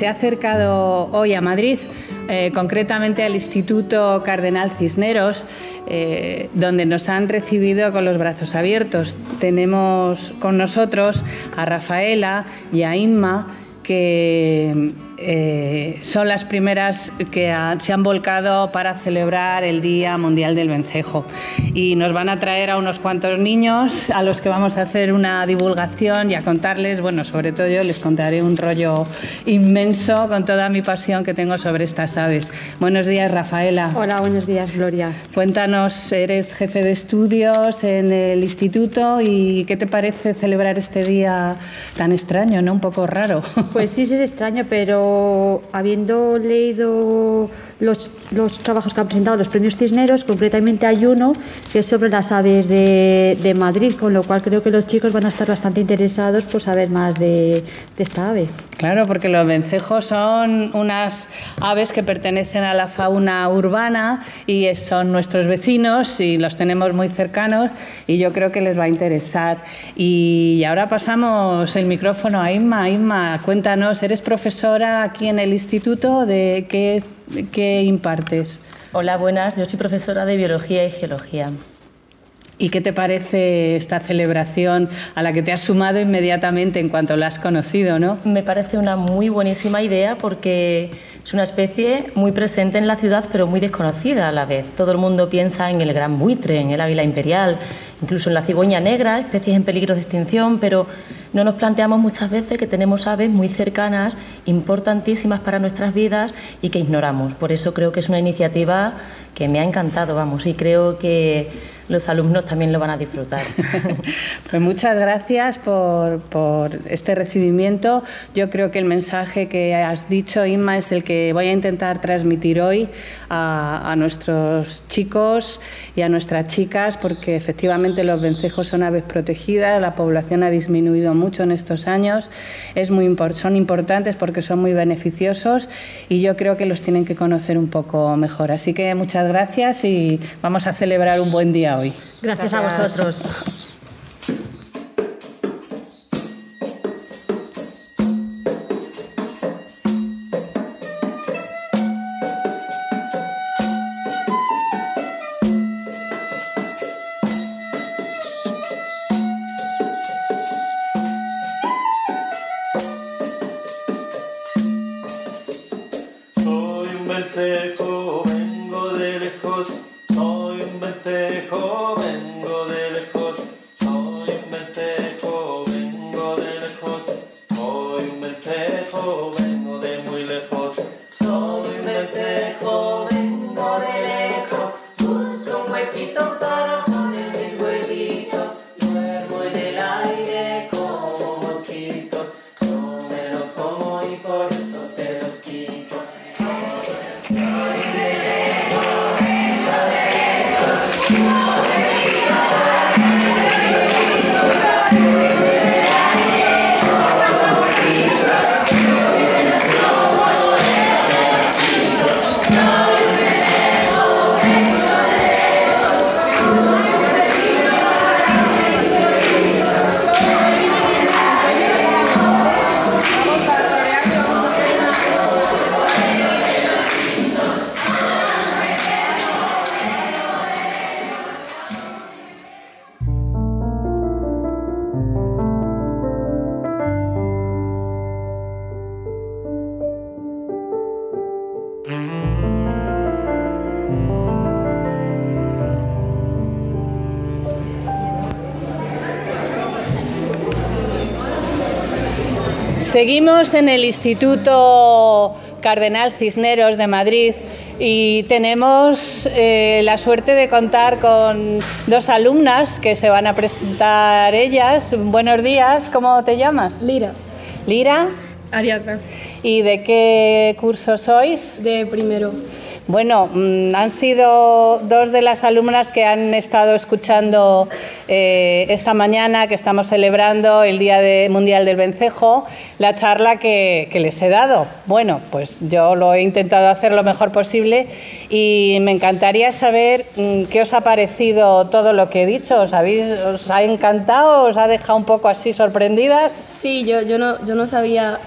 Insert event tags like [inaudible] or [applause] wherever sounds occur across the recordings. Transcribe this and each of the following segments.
se ha acercado hoy a Madrid, eh, concretamente al Instituto Cardenal Cisneros, eh, donde nos han recibido con los brazos abiertos. Tenemos con nosotros a Rafaela y a Inma, que eh, son las primeras que se han volcado para celebrar el Día Mundial del Vencejo. Y nos van a traer a unos cuantos niños a los que vamos a hacer una divulgación y a contarles, bueno, sobre todo yo les contaré un rollo inmenso con toda mi pasión que tengo sobre estas aves. Buenos días, Rafaela. Hola, buenos días, Gloria. Cuéntanos, eres jefe de estudios en el instituto y ¿qué te parece celebrar este día tan extraño, ¿no? Un poco raro. Pues sí, sí es extraño, pero habiendo leído los, los, trabajos que han presentado los premios Cisneros, concretamente hay uno que es sobre las aves de, de, Madrid, con lo cual creo que los chicos van a estar bastante interesados por saber más de, de, esta ave. Claro, porque los vencejos son unas aves que pertenecen a la fauna urbana y son nuestros vecinos y los tenemos muy cercanos y yo creo que les va a interesar. Y ahora pasamos el micrófono a Inma. Inma, cuéntanos, eres profesora aquí en el instituto de qué ¿Qué impartes? Hola, buenas. Yo soy profesora de Biología y Geología. ¿Y qué te parece esta celebración a la que te has sumado inmediatamente en cuanto la has conocido, no? Me parece una muy buenísima idea porque es una especie muy presente en la ciudad pero muy desconocida a la vez. Todo el mundo piensa en el gran buitre, en el águila imperial, incluso en la cigüeña negra, especies en peligro de extinción, pero no nos planteamos muchas veces que tenemos aves muy cercanas, importantísimas para nuestras vidas y que ignoramos. Por eso creo que es una iniciativa que me ha encantado, vamos, y creo que los alumnos también lo van a disfrutar. [laughs] pues muchas gracias por, este recibimiento. Yo creo que el mensaje que has dicho, Inma, es el que voy a intentar transmitir hoy a, a nuestros chicos y a nuestras chicas, porque efectivamente los vencejos son aves protegidas, la población ha disminuido mucho en estos años, es muy, son importantes porque son muy beneficiosos y yo creo que los tienen que conocer un poco mejor. Así que muchas gracias y vamos a celebrar un buen día hoy. Gracias, a vosotros. [laughs] Então para Seguimos en el Instituto Cardenal Cisneros de Madrid y tenemos eh, la suerte de contar con dos alumnas que se van a presentar ellas. Buenos días, ¿cómo te llamas? Lira. Lira. Ariadna. ¿Y de qué curso sois? De primero. Bueno, mm, han sido dos de las alumnas que han estado escuchando eh, esta mañana que estamos celebrando el Día Mundial del Vencejo, la charla que, les he dado. Bueno, pues yo lo he intentado hacer lo mejor posible y me encantaría saber mm, qué os ha parecido todo lo que he dicho. ¿Os, habéis, os ha encantado? ¿Os ha dejado un poco así sorprendidas? Sí, yo, yo, no, yo no sabía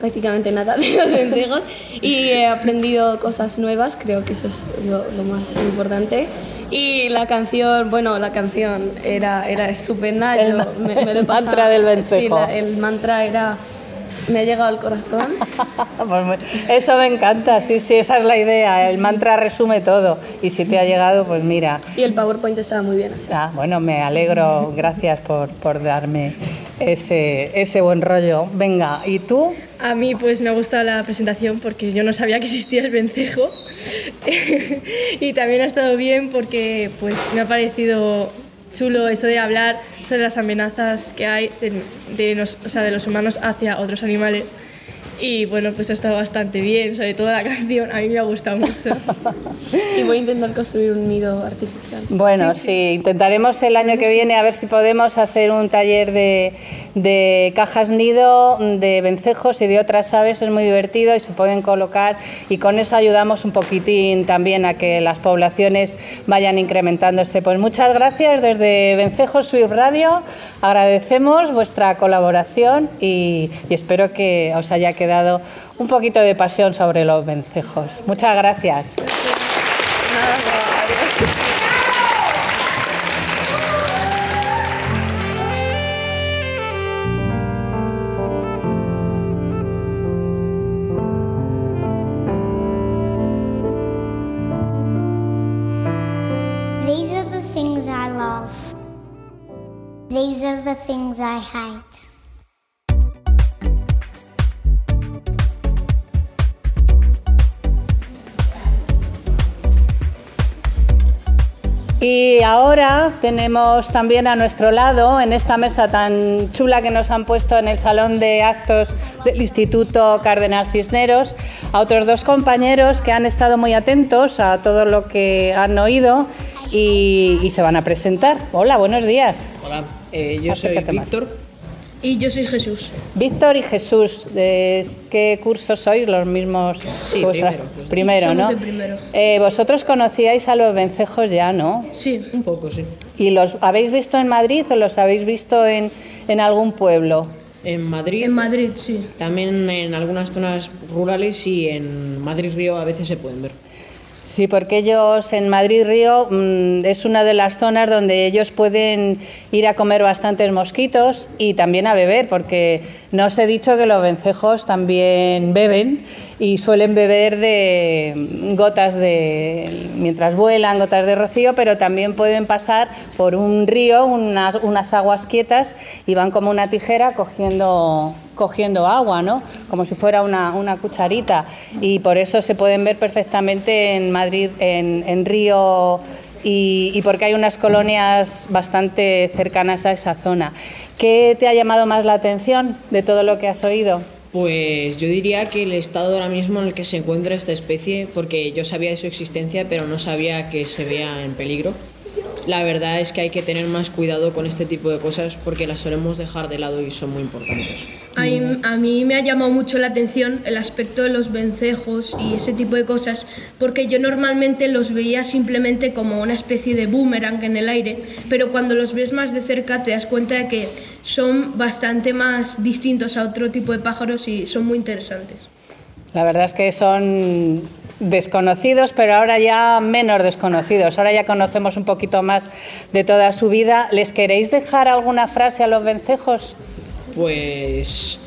prácticamente nada de los vencejos y he aprendido cosas nuevas, creo que eso es lo, más importante. Y la canción, bueno, la canción era, era estupenda. El, [laughs] mantra del vencejo. Sí, el mantra era me ha llegado al corazón. [laughs] Pues eso me encanta, sí, sí, esa es la idea. El mantra resume todo. Y si te ha llegado, pues mira. Y el PowerPoint estaba muy bien. Ah, bueno, me alegro. Gracias por, por darme ese, ese buen rollo. Venga, ¿y tú? A mí pues me ha gustado la presentación porque yo no sabía que existía el vencejo [laughs] y también ha estado bien porque pues me ha parecido chulo eso de hablar sobre las amenazas que hay de, de los humanos hacia otros animales. Y bueno, pues ha estado bastante bien, sobre todo la [laughs] canción, a mí me ha gustado mucho. y voy a intentar construir un nido artificial. Bueno, sí, intentaremos el año que viene a ver si podemos hacer un taller de, de cajas nido, de vencejos y de otras aves, es muy divertido y se pueden colocar y con eso ayudamos un poquitín también a que las poblaciones vayan incrementándose. Pues muchas gracias desde Vencejos Swift Radio, agradecemos vuestra colaboración y, espero que os haya quedado un poquito de pasión sobre los vencejos. Muchas gracias. Y ahora tenemos también a nuestro lado, en esta mesa tan chula que nos han puesto en el salón de actos del Instituto Cardenal Cisneros, a otros dos compañeros que han estado muy atentos a todo lo que han oído y, y se van a presentar. Hola, buenos días. Hola. Eh, yo soy Víctor. Y yo soy Jesús. Víctor y Jesús, ¿de qué curso sois? Los mismos. Sí, primero. primero, ¿no? primero. Eh, vosotros conocíais a los vencejos ya, ¿no? Sí, un poco, sí. ¿Y los habéis visto en Madrid o los habéis visto en, en algún pueblo? En Madrid. En Madrid, sí. También en algunas zonas rurales y en Madrid Río a veces se pueden ver. Sí, porque ellos en Madrid Río mm, es una de las zonas donde ellos pueden ir a comer bastantes mosquitos y también a beber, porque no os he dicho que los vencejos también beben y suelen beber de gotas de, mientras vuelan, gotas de rocío, pero también pueden pasar por un río, unas, unas aguas quietas y van como una tijera cogiendo, cogiendo agua, ¿no? Como si fuera una, cucharita. Y por eso se pueden ver perfectamente en Madrid, en, en Río y, y porque hay unas colonias bastante cercanas a esa zona. ¿Qué te ha llamado más la atención de todo lo que has oído? Pues yo diría que el estado ahora mismo en el que se encuentra esta especie, porque yo sabía de su existencia, pero no sabía que se vea en peligro. La verdad es que hay que tener más cuidado con este tipo de cosas porque las solemos dejar de lado y son muy importantes. A mí, me ha llamado mucho la atención el aspecto de los vencejos y ese tipo de cosas, porque yo normalmente los veía simplemente como una especie de boomerang en el aire, pero cuando los ves más de cerca te das cuenta de que son bastante más distintos a otro tipo de pájaros y son muy interesantes. La verdad es que son desconocidos, pero ahora ya menos desconocidos. Ahora ya conocemos un poquito más de toda su vida. ¿Les queréis dejar alguna frase a los vencejos? pues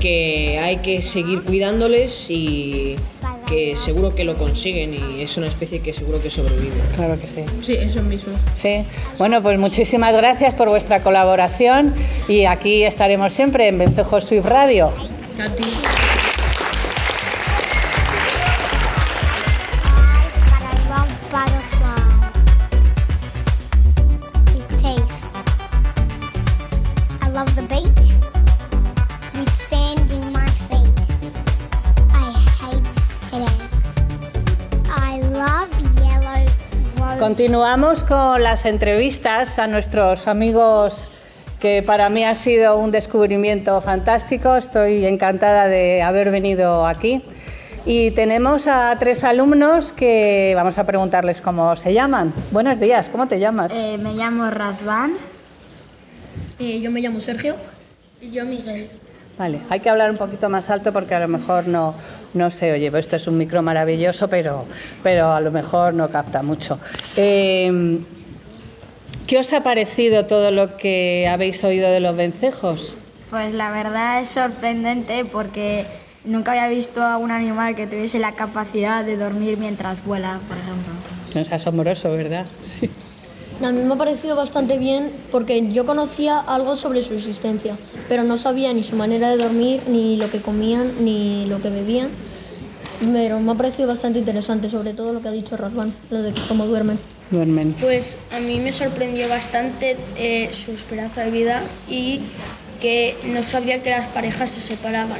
que hay que seguir cuidándoles y que seguro que lo consiguen y es una especie que seguro que sobrevive. Claro que sí. Sí, eso mismo. Sí. Bueno, pues muchísimas gracias por vuestra colaboración y aquí estaremos siempre en Vencejos Swift Radio. A Continuamos con las entrevistas a nuestros amigos que para mí ha sido un descubrimiento fantástico. Estoy encantada de haber venido aquí. Y tenemos a tres alumnos que vamos a preguntarles cómo se llaman. Buenos días, ¿cómo te llamas? Eh, me llamo Razvan. Eh, yo me llamo Sergio. Y yo Miguel. Vale, hay que hablar un poquito más alto porque a lo mejor no, no se oye. Esto es un micro maravilloso, pero, pero a lo mejor no capta mucho. Eh, ¿Qué os ha parecido todo lo que habéis oído de los vencejos? Pues la verdad es sorprendente porque nunca había visto a un animal que tuviese la capacidad de dormir mientras vuela, por ejemplo. Es asombroso, ¿verdad? A mí me ha parecido bastante bien porque yo conocía algo sobre su existencia, pero no sabía ni su manera de dormir, ni lo que comían, ni lo que bebían. Pero me ha parecido bastante interesante, sobre todo lo que ha dicho Razvan, lo de cómo duermen. Duermen. Pues a mí me sorprendió bastante eh, su esperanza de vida y que no sabía que las parejas se separaban.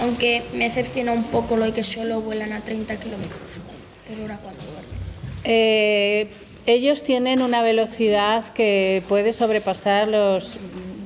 Aunque me decepciona un poco lo de que solo vuelan a 30 kilómetros por hora cuando duermen. Eh, ellos tienen una velocidad que puede sobrepasar los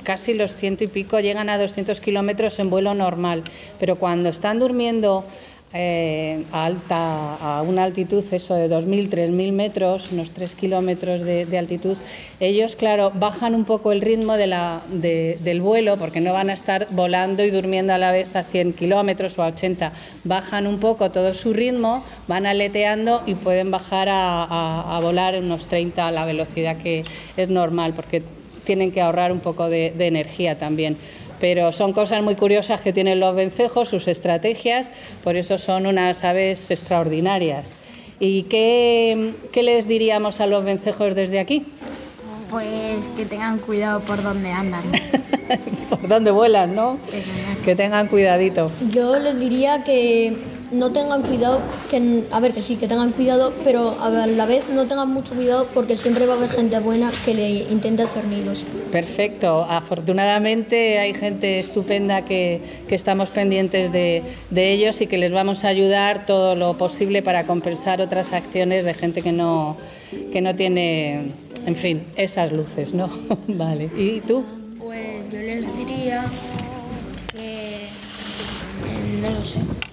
casi los ciento y pico, llegan a 200 kilómetros en vuelo normal, pero cuando están durmiendo eh, a, alta, a una altitud, eso de 2.000, 3.000 metros, unos 3 kilómetros de, de altitud, ellos, claro, bajan un poco el ritmo de la, de- del vuelo, porque no van a estar volando y durmiendo a la vez a 100 kilómetros o a 80. Bajan un poco todo su ritmo, van aleteando y pueden bajar a, a- volar en unos 30 a la velocidad que es normal, porque tienen que ahorrar un poco de energía también. Pero son cosas muy curiosas que tienen los vencejos, sus estrategias, por eso son unas aves extraordinarias. ¿Y qué, qué les diríamos a los vencejos desde aquí? Pues que tengan cuidado por donde andan. [laughs] ¿Por dónde vuelan, no? Que tengan cuidadito. Yo les diría que no tengan cuidado, que, a ver, que sí, que tengan cuidado, pero a la vez no tengan mucho cuidado porque siempre va a haber gente buena que le intente hacer nidos. Perfecto. Afortunadamente hay gente estupenda que, que estamos pendientes de, de ellos y que les vamos a ayudar todo lo posible para compensar otras acciones de gente que no, que no tiene, en fin, esas luces, ¿no? [laughs] vale. ¿Y tú? Pues yo les diría que no lo sé.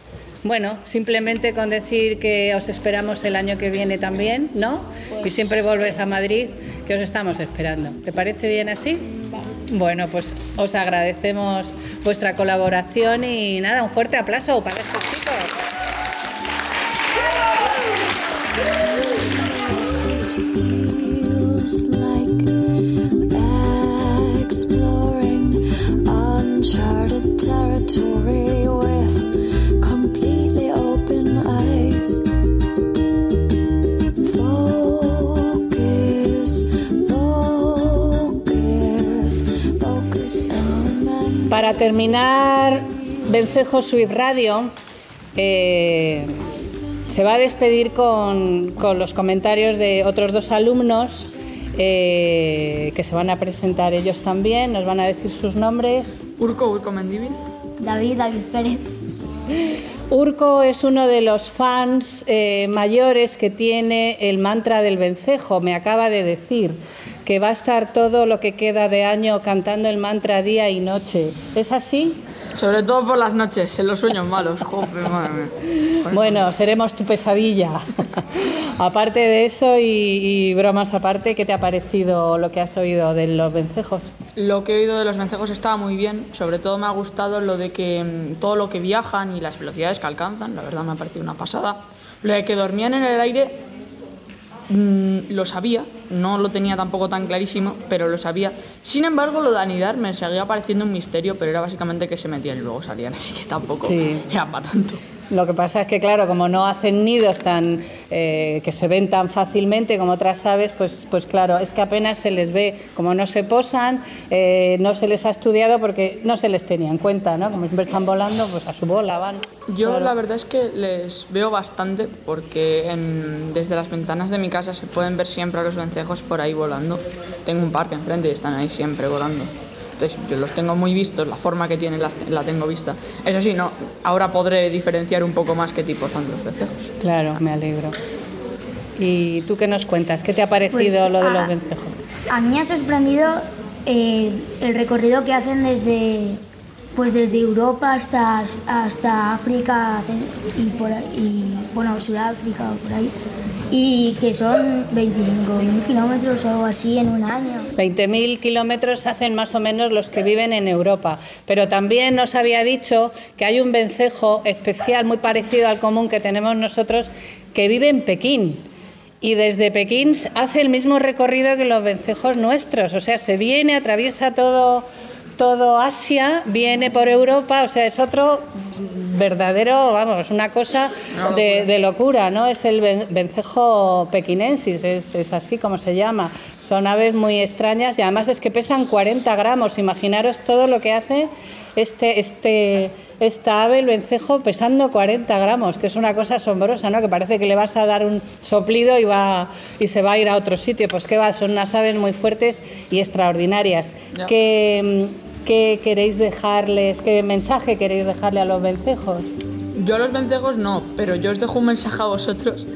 Bueno, simplemente con decir que os esperamos el año que viene también, ¿no? Y siempre volvéis a Madrid, que os estamos esperando. ¿Te parece bien así? Bueno, pues os agradecemos vuestra colaboración y nada, un fuerte aplauso para estos Para terminar, Vencejo Swift Radio eh, se va a despedir con, con los comentarios de otros dos alumnos eh, que se van a presentar ellos también, nos van a decir sus nombres. Urco, Urco Mendívil. David, David Pérez. Urco es uno de los fans eh, mayores que tiene el mantra del vencejo. Me acaba de decir que va a estar todo lo que queda de año cantando el mantra día y noche. ¿Es así? Sobre todo por las noches, en los sueños malos. Joder, madre mía. Bueno, seremos tu pesadilla. [laughs] aparte de eso y, y bromas aparte, ¿qué te ha parecido lo que has oído de los vencejos? Lo que he oído de los vencejos estaba muy bien. Sobre todo me ha gustado lo de que mm, todo lo que viajan y las velocidades que alcanzan, la verdad me ha parecido una pasada. Lo de que dormían en el aire, mm, lo sabía, no lo tenía tampoco tan clarísimo, pero lo sabía. Sin embargo, lo de anidar me seguía pareciendo un misterio, pero era básicamente que se metían y luego salían, [laughs] así que tampoco Sí. era para tanto. Lo que pasa es que, claro, como no hacen nidos tan eh, que se ven tan fácilmente como otras aves, pues, pues claro, es que apenas se les ve, como no se posan, eh, no se les ha estudiado porque no se les tenía en cuenta, ¿no? Como siempre están volando, pues a su bola van. Yo Claro. la verdad es que les veo bastante porque en- desde las ventanas de mi casa se pueden ver siempre a los vencejos por ahí volando. Tengo un parque enfrente y están ahí siempre volando. Entonces yo los tengo muy vistos, la forma que tienen las- la tengo vista. Eso sí, no, ahora podré diferenciar un poco más qué tipos son los vencejos. Claro, me alegro. ¿Y tú qué nos cuentas? ¿Qué te ha parecido Pues, lo de los vencejos? A mí me ha sorprendido eh, el recorrido que hacen desde, pues desde Europa hasta, hasta África y, por y, bueno, Sudáfrica o por ahí. Y que son 25.000 kilómetros o algo así en un año. 20.000 kilómetros hacen más o menos los que viven en Europa. Pero también nos había dicho que hay un vencejo especial muy parecido al común que tenemos nosotros que vive en Pekín. Y desde Pekín hace el mismo recorrido que los vencejos nuestros. O sea, se viene, atraviesa todo, todo Asia, viene por Europa. O sea, es otro verdadero, vamos, es una cosa de, de locura, ¿no? Es el ven- vencejo pequinensis, es, es así como se llama. Son aves muy extrañas y además es que pesan 40 gramos. Imaginaros todo lo que hace este, este, esta ave, el vencejo, pesando 40 gramos, que es una cosa asombrosa, ¿no? Que parece que le vas a dar un soplido y, va, y se va a ir a otro sitio. Pues que va, son unas aves muy fuertes y extraordinarias. ¿Qué, qué queréis dejarles, qué mensaje queréis dejarle a los vencejos? Yo a los vencejos no, pero yo os dejo un mensaje a vosotros,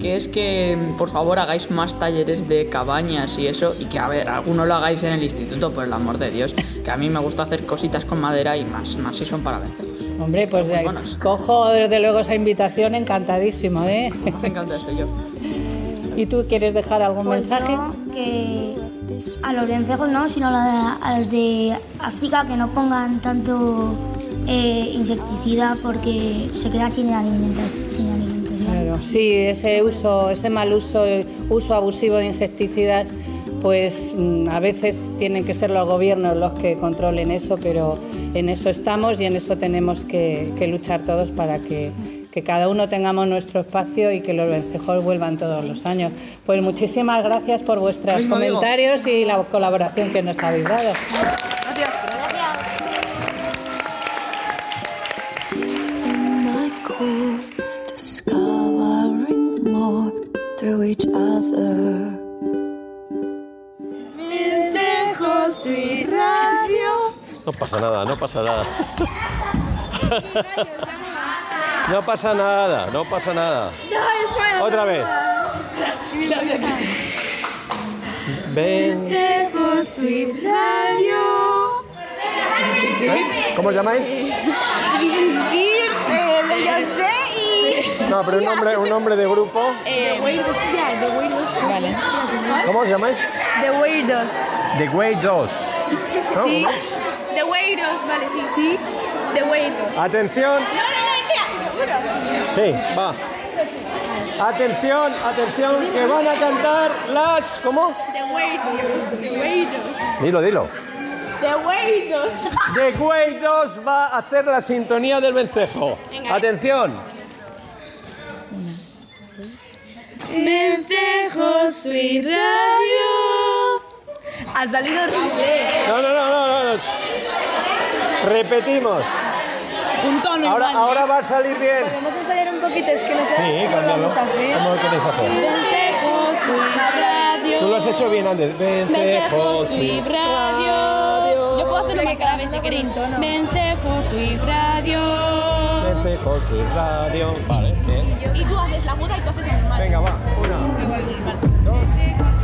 que es que por favor hagáis más talleres de cabañas y eso, y que a ver, alguno lo hagáis en el instituto, por el amor de Dios, que a mí me gusta hacer cositas con madera y más, más si son para vencejos. Hombre, pues buenas. cojo desde luego esa invitación encantadísimo, ¿eh? [laughs] Me encanta esto yo. ¿Y tú quieres dejar algún Pues mensaje? yo que a los vencejos no, sino a, los de África que no pongan tanto eh, insecticida porque se quedan sin alimentación. Claro, sí, ese uso, ese mal uso, uso abusivo de insecticidas, pues mm, a veces tienen que ser los gobiernos los que controlen eso, pero en eso estamos y en eso tenemos que, que luchar todos para que, que cada uno tengamos nuestro espacio y que los vencejos vuelvan todos los años. Pues muchísimas gracias por vuestros comentarios y la colaboración que nos habéis dado. each other. No pasa nada, no pasa nada. [laughs] No pasa nada, no pasa nada. Otra vez. Ven. ¿Eh? ¿Cómo os llamáis? No, pero un nombre, un nombre de grupo. ¿Cómo os llamáis? The Weirdos. The 2. ¿no? Sí. The Weirdos, vale, sí. Sí. The Weirdos. Atención. Sí, va. Atención, atención, que van a cantar las. ¿Cómo? The Weirdos. The Weirdos. Dilo, dilo. The Weirdos. The 2 va a hacer la sintonía del vencejo. Atención. Vencejo Sweet Radio. Ha salido horrible. No, no, no, no, no. no. Repetimos. Ahora, igual. ahora va a salir bien. Podemos ensayar un poquito, es que no sé Sí, cómo vamos a hacer. ¿Cómo lo queréis hacer? Vencejo Sweet Radio. Tú lo has hecho bien antes. Vencejo, sí. Radio. Yo puedo hacerlo más cada vez si queréis. Vencejo Sweet Radio. Vencejo, sí, radio. Vale, bien. Y tú haces la muda y tú haces la normal. Venga, va. Una, dos.